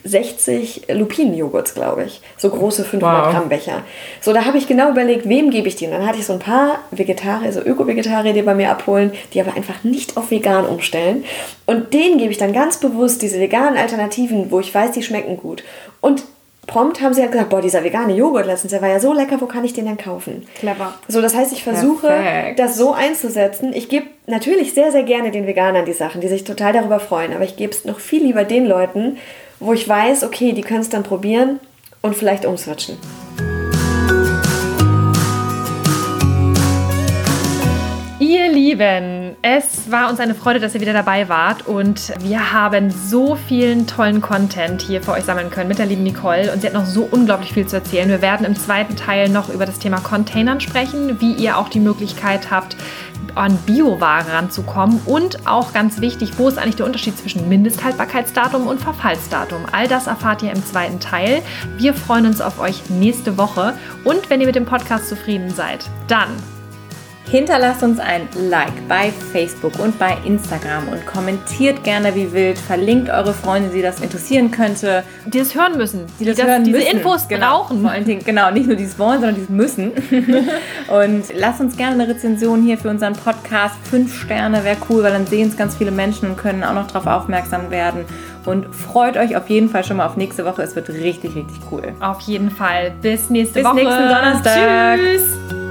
60 Lupinenjoghurts, glaube ich. So große 500 wow. Gramm Becher. So, da habe ich genau überlegt, wem gebe ich die? Und dann hatte ich so ein paar Vegetarier, so Öko-Vegetarier, die bei mir abholen, die aber einfach nicht auf vegan umstellen. Und denen gebe ich dann ganz bewusst diese veganen Alternativen, wo ich weiß, die schmecken gut. Und prompt haben sie halt gesagt, boah, dieser vegane Joghurt letztens, der war ja so lecker, wo kann ich den denn kaufen? Clever. So, das heißt, ich versuche, Perfekt. das so einzusetzen. Ich gebe natürlich sehr, sehr gerne den Veganern die Sachen, die sich total darüber freuen, aber ich gebe es noch viel lieber den Leuten, wo ich weiß, okay, die können es dann probieren und vielleicht umswitchen. Ihr Lieben, es war uns eine Freude, dass ihr wieder dabei wart und wir haben so vielen tollen Content hier für euch sammeln können mit der lieben Nicole und sie hat noch so unglaublich viel zu erzählen. Wir werden im zweiten Teil noch über das Thema Containern sprechen, wie ihr auch die Möglichkeit habt, an Bioware ranzukommen und auch ganz wichtig, wo ist eigentlich der Unterschied zwischen Mindesthaltbarkeitsdatum und Verfallsdatum. All das erfahrt ihr im zweiten Teil. Wir freuen uns auf euch nächste Woche und wenn ihr mit dem Podcast zufrieden seid, dann Hinterlasst uns ein Like bei Facebook und bei Instagram und kommentiert gerne wie wild. Verlinkt eure Freunde, die das interessieren könnte. Die das hören müssen. Die das, die das hören diese müssen. Infos genau. brauchen. Vor allen Dingen, genau, nicht nur die es wollen, sondern die es müssen. und lasst uns gerne eine Rezension hier für unseren Podcast. Fünf Sterne wäre cool, weil dann sehen es ganz viele Menschen und können auch noch darauf aufmerksam werden. Und freut euch auf jeden Fall schon mal auf nächste Woche. Es wird richtig, richtig cool. Auf jeden Fall. Bis nächste Bis Woche. nächsten Donnerstag. Tschüss.